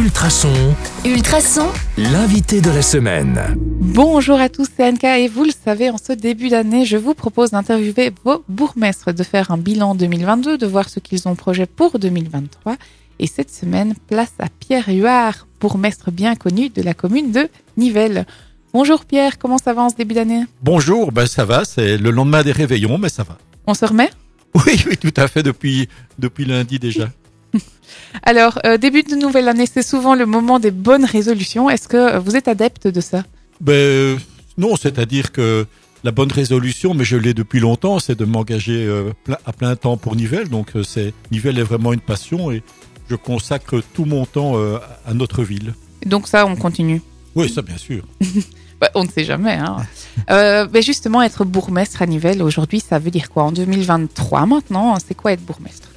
Ultrason, Ultrason, l'invité de la semaine. Bonjour à tous, c'est Anka et vous le savez, en ce début d'année, je vous propose d'interviewer vos bourgmestres, de faire un bilan 2022, de voir ce qu'ils ont projet pour 2023. Et cette semaine, place à Pierre Huard, bourgmestre bien connu de la commune de Nivelles. Bonjour Pierre, comment ça va en ce début d'année? Bonjour, ben ça va, c'est le lendemain des réveillons, mais ça va. On se remet? Oui, oui, tout à fait, depuis, depuis lundi déjà. Alors, euh, début de nouvelle année, c'est souvent le moment des bonnes résolutions. Est-ce que vous êtes adepte de ça? Ben euh, non, c'est-à-dire que la bonne résolution, mais je l'ai depuis longtemps, c'est de m'engager euh, à plein temps pour Nivelles. Donc euh, c'est Nivelles est vraiment une passion et je consacre tout mon temps euh, à notre ville. Donc ça, on continue? Oui, ça bien sûr. Bah, on ne sait jamais. Hein. Euh, mais justement, être bourgmestre à Nivelles, aujourd'hui, ça veut dire quoi? En 2023 maintenant, c'est quoi être bourgmestre?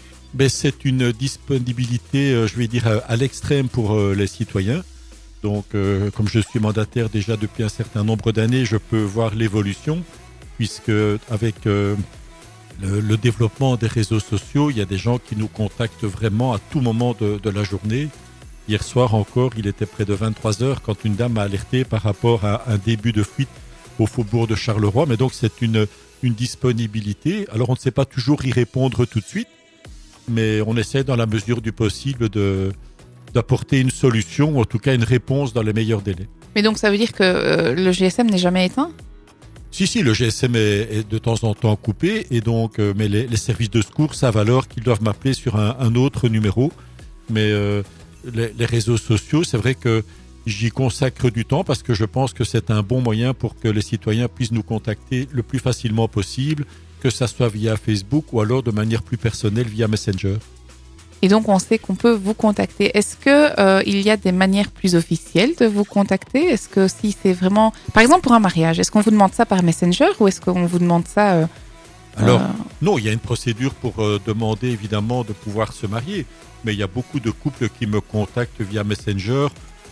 C'est une disponibilité, euh, je vais dire, euh, à l'extrême pour euh, les citoyens. Donc, comme je suis mandataire déjà depuis un certain nombre d'années, je peux voir l'évolution, puisque avec le, développement des réseaux sociaux, il y a des gens qui nous contactent vraiment à tout moment de, la journée. Hier soir encore, il était près de 23 heures quand une dame m'a alerté par rapport à un début de fuite au faubourg de Charleroi. Mais donc, c'est une disponibilité. Alors, on ne sait pas toujours y répondre tout de suite mais on essaie dans la mesure du possible de d'apporter une solution, ou en tout cas une réponse dans les meilleurs délais. Mais donc, ça veut dire que euh, le GSM n'est jamais éteint? Si, si, le GSM est, est de temps en temps coupé, et donc, euh, mais les, les services de secours savent alors qu'ils doivent m'appeler sur un, un autre numéro. Mais euh, les, les réseaux sociaux, c'est vrai que j'y consacre du temps parce que je pense que c'est un bon moyen pour que les citoyens puissent nous contacter le plus facilement possible, que ça soit via Facebook ou alors de manière plus personnelle via Messenger. Et donc, on sait qu'on peut vous contacter. Est-ce que euh, il y a des manières plus officielles de vous contacter? Est-ce que si c'est vraiment, par exemple pour un mariage, est-ce qu'on vous demande ça par Messenger ou est-ce qu'on vous demande ça euh, Alors, euh, Non, il y a une procédure pour demander évidemment de pouvoir se marier, mais il y a beaucoup de couples qui me contactent via Messenger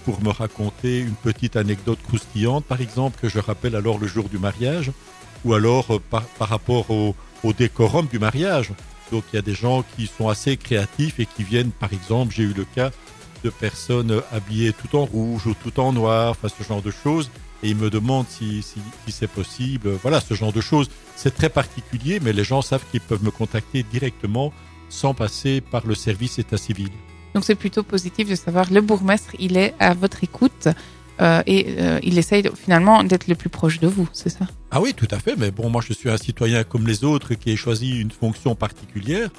pour me raconter une petite anecdote croustillante, par exemple, que je rappelle alors le jour du mariage, ou alors euh, par, par rapport au, au décorum du mariage. Donc il y a des gens qui sont assez créatifs et qui viennent, par exemple, j'ai eu le cas de personnes habillées tout en rouge ou tout en noir, enfin ce genre de choses, et ils me demandent si, si, si c'est possible. Voilà, ce genre de choses. C'est très particulier, mais les gens savent qu'ils peuvent me contacter directement sans passer par le service état civil. Donc, c'est plutôt positif de savoir le bourgmestre, il est à votre écoute euh, et euh, il essaye de- finalement d'être le plus proche de vous, c'est ça? Ah oui, tout à fait, mais bon, moi je suis un citoyen comme les autres qui ai choisi une fonction particulière,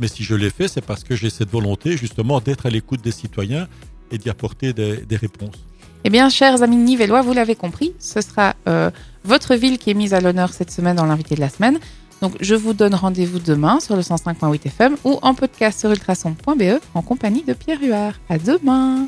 mais si je l'ai fait, c'est parce que j'ai cette volonté justement d'être à l'écoute des citoyens et d'y apporter des, des réponses. Eh bien, chers amis nivellois, vous l'avez compris, ce sera euh, votre ville qui est mise à l'honneur cette semaine dans l'invité de la semaine. Donc, je vous donne rendez-vous demain sur le 105.8 FM ou en podcast sur ultrason.be en compagnie de Pierre Huard. À demain!